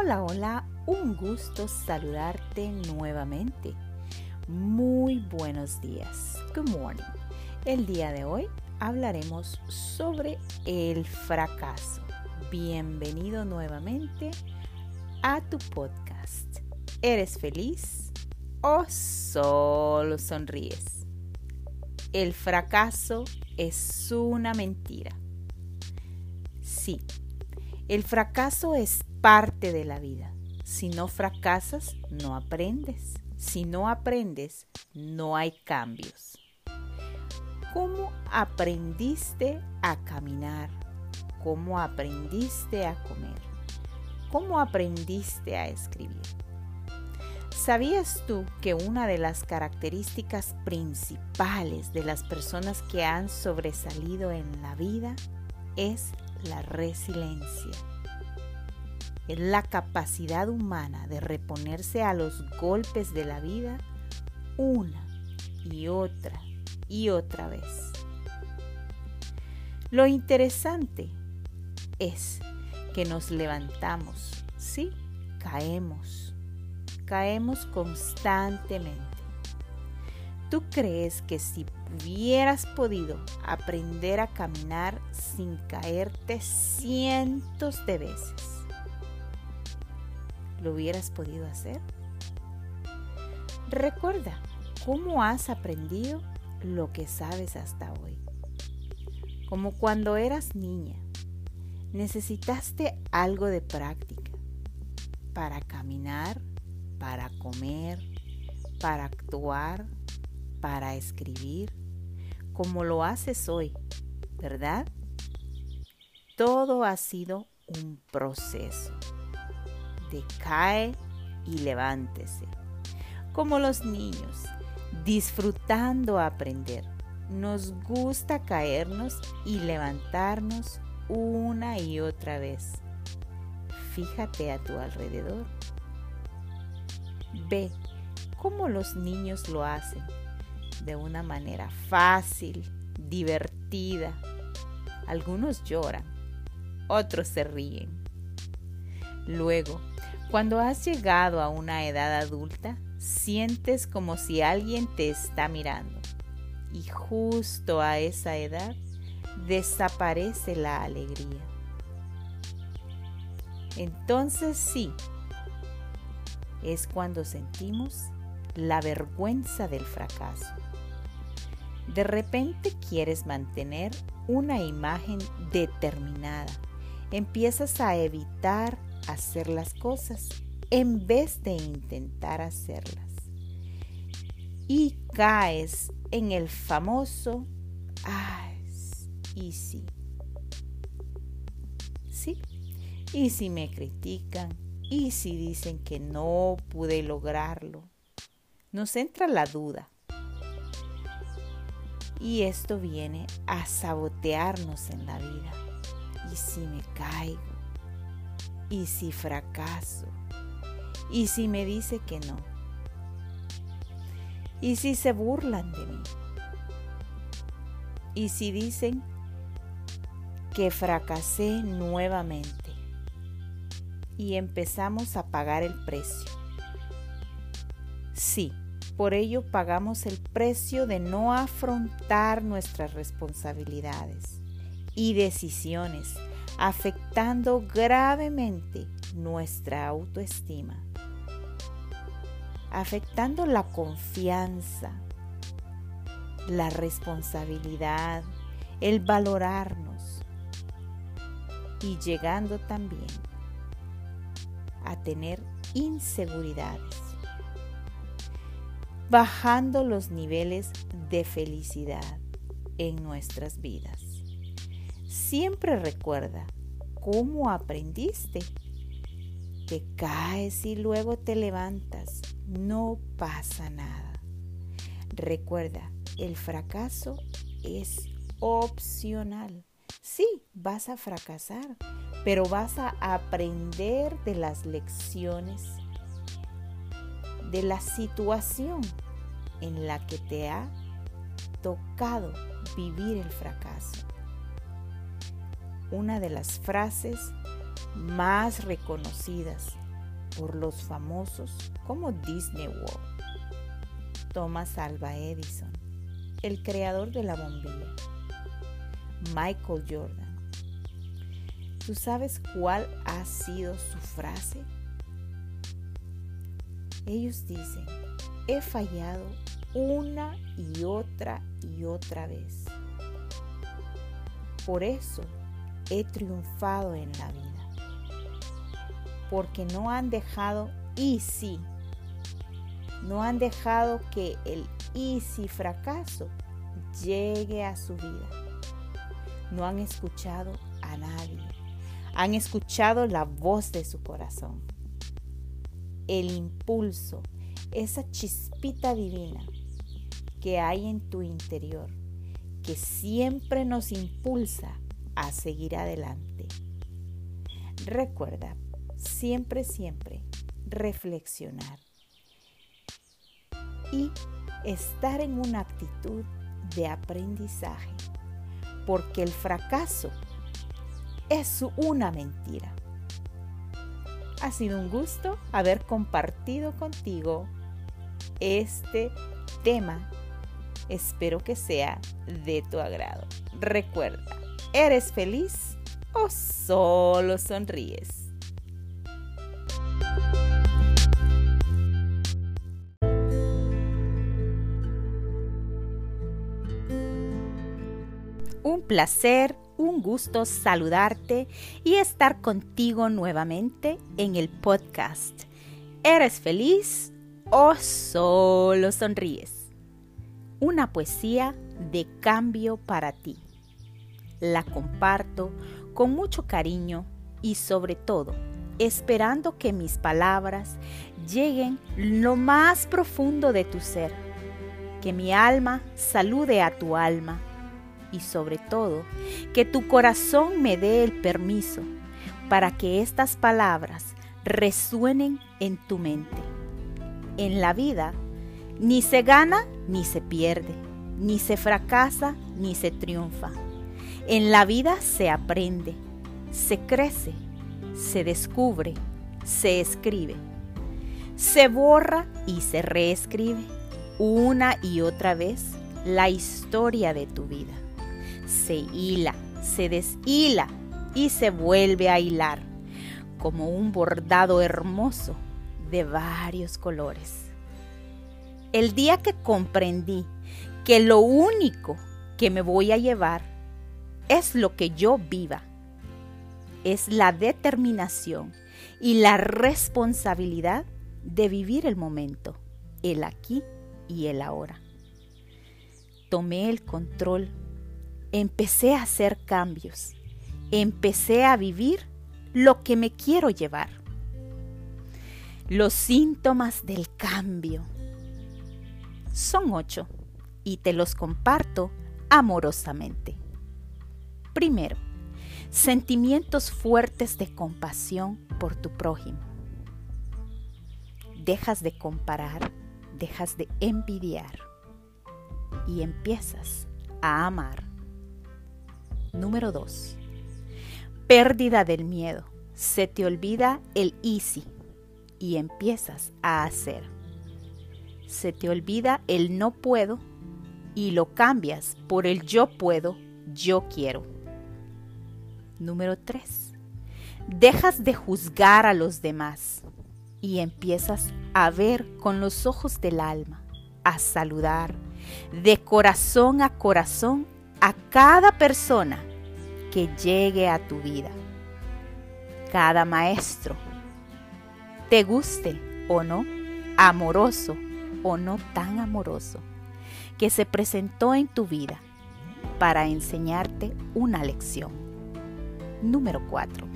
Hola, hola, un gusto saludarte nuevamente. Muy buenos días. Good morning. El día de hoy hablaremos sobre el fracaso. Bienvenido nuevamente a tu podcast. ¿Eres feliz o solo sonríes? El fracaso es una mentira. Sí, el fracaso es parte de la vida. Si no fracasas, no aprendes. Si no aprendes, no hay cambios. ¿Cómo aprendiste a caminar? ¿Cómo aprendiste a comer? ¿Cómo aprendiste a escribir? ¿Sabías tú que una de las características principales de las personas que han sobresalido en la vida es la resiliencia? Es la capacidad humana de reponerse a los golpes de la vida una y otra y otra vez. Lo interesante es que nos levantamos, sí, caemos, caemos constantemente. ¿Tú crees que si hubieras podido aprender a caminar sin caerte cientos de veces, lo hubieras podido hacer? Recuerda cómo has aprendido lo que sabes hasta hoy. Como cuando eras niña, necesitaste algo de práctica para caminar, para comer, para actuar, para escribir, como lo haces hoy, ¿verdad? Todo ha sido un proceso de cae y levántese. Como los niños, disfrutando aprender. Nos gusta caernos y levantarnos una y otra vez. Fíjate a tu alrededor. Ve cómo los niños lo hacen de una manera fácil, divertida. Algunos lloran, otros se ríen. Luego, cuando has llegado a una edad adulta, sientes como si alguien te está mirando. Y justo a esa edad desaparece la alegría. Entonces sí, es cuando sentimos la vergüenza del fracaso. De repente quieres mantener una imagen determinada. Empiezas a evitar hacer las cosas en vez de intentar hacerlas. Y caes en el famoso, ay, y sí. Sí, y si me critican, y si dicen que no pude lograrlo, nos entra la duda. Y esto viene a sabotearnos en la vida. ¿Y si me caigo? ¿Y si fracaso? ¿Y si me dice que no? ¿Y si se burlan de mí? ¿Y si dicen que fracasé nuevamente? Y empezamos a pagar el precio. Sí, por ello pagamos el precio de no afrontar nuestras responsabilidades y decisiones afectando gravemente nuestra autoestima, afectando la confianza, la responsabilidad, el valorarnos y llegando también a tener inseguridades, bajando los niveles de felicidad en nuestras vidas. Siempre recuerda cómo aprendiste. Te caes y luego te levantas. No pasa nada. Recuerda, el fracaso es opcional. Sí, vas a fracasar, pero vas a aprender de las lecciones, de la situación en la que te ha tocado vivir el fracaso una de las frases más reconocidas por los famosos como Disney World. Thomas Alva Edison, el creador de la bombilla. Michael Jordan. ¿Tú sabes cuál ha sido su frase? Ellos dicen, he fallado una y otra y otra vez. Por eso he triunfado en la vida. Porque no han dejado easy. No han dejado que el easy fracaso llegue a su vida. No han escuchado a nadie. Han escuchado la voz de su corazón. El impulso, esa chispita divina que hay en tu interior, que siempre nos impulsa a seguir adelante. Recuerda, siempre, siempre reflexionar y estar en una actitud de aprendizaje, porque el fracaso es una mentira. Ha sido un gusto haber compartido contigo este tema. Espero que sea de tu agrado. Recuerda, ¿eres feliz o solo sonríes? Un placer, un gusto saludarte y estar contigo nuevamente en el podcast. ¿Eres feliz o solo sonríes? Una poesía de cambio para ti. La comparto con mucho cariño y sobre todo esperando que mis palabras lleguen lo más profundo de tu ser. Que mi alma salude a tu alma y sobre todo que tu corazón me dé el permiso para que estas palabras resuenen en tu mente. En la vida ni se gana ni se pierde, ni se fracasa ni se triunfa. En la vida se aprende, se crece, se descubre, se escribe, se borra y se reescribe una y otra vez la historia de tu vida se hila, se deshila y se vuelve a hilar, como un bordado hermoso de varios colores. El día que comprendí que lo único que me voy a llevar es lo que yo viva, es la determinación y la responsabilidad de vivir el momento, el aquí y el ahora. Tomé el control empecé a hacer cambios, empecé a vivir lo que me quiero llevar. Los síntomas del cambio son ocho y te los comparto amorosamente. Primero, sentimientos fuertes de compasión por tu prójimo. Dejas de comparar, dejas de envidiar y empiezas a amar. Número 2. Pérdida del miedo. Se te olvida el easy y empiezas a hacer. Se te olvida el no puedo y lo cambias por el yo puedo, yo quiero. Número 3. Dejas de juzgar a los demás y empiezas a ver con los ojos del alma, a saludar de corazón a corazón a cada persona que llegue a tu vida. Cada maestro, te guste o no, amoroso o no tan amoroso, que se presentó en tu vida para enseñarte una lección. Número 4.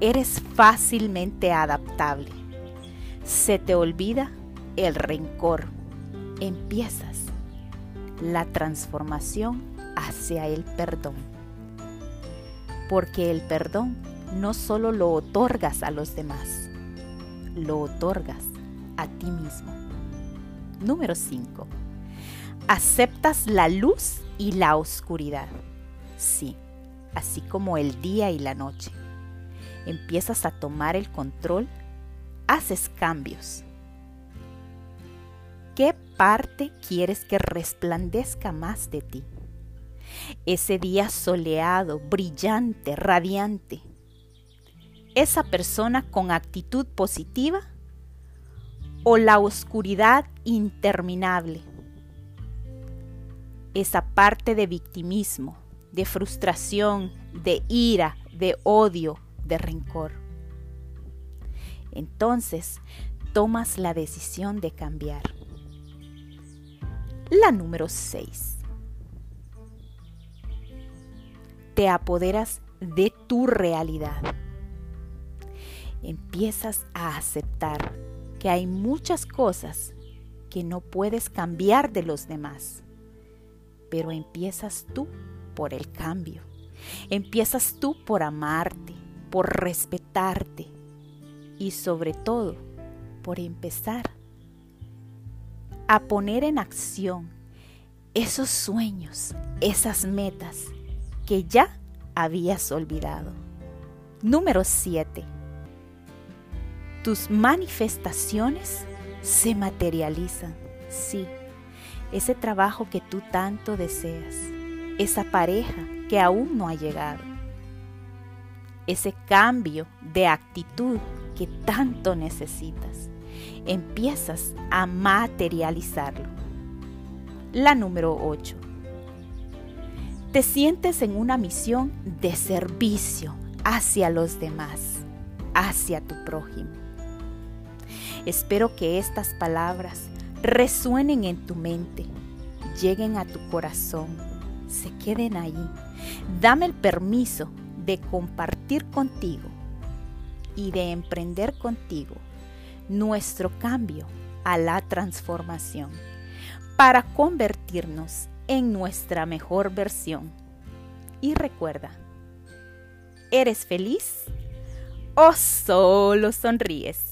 Eres fácilmente adaptable. Se te olvida el rencor. Empiezas la transformación hacia el perdón. Porque el perdón no solo lo otorgas a los demás, lo otorgas a ti mismo. Número 5. Aceptas la luz y la oscuridad. Sí, así como el día y la noche. Empiezas a tomar el control haces cambios. ¿Qué parte quieres que resplandezca más de ti? Ese día soleado, brillante, radiante. Esa persona con actitud positiva o la oscuridad interminable. Esa parte de victimismo, de frustración, de ira, de odio, de rencor. Entonces tomas la decisión de cambiar. La número 6. Te apoderas de tu realidad. Empiezas a aceptar que hay muchas cosas que no puedes cambiar de los demás, pero empiezas tú por el cambio. Empiezas tú por amarte, por respetarte y sobre todo por empezar a poner en acción esos sueños, esas metas que ya habías olvidado. Número 7 tus manifestaciones se materializan. Sí, ese trabajo que tú tanto deseas, esa pareja que aún no ha llegado, ese cambio de actitud que tanto necesitas, empiezas a materializarlo. La número 8. Te sientes en una misión de servicio hacia los demás, hacia tu prójimo. Espero que estas palabras resuenen en tu mente, lleguen a tu corazón, se queden ahí. Dame el permiso de compartir contigo y de emprender contigo nuestro cambio a la transformación para convertirnos en nuestra mejor versión. Y recuerda, ¿eres feliz o solo sonríes?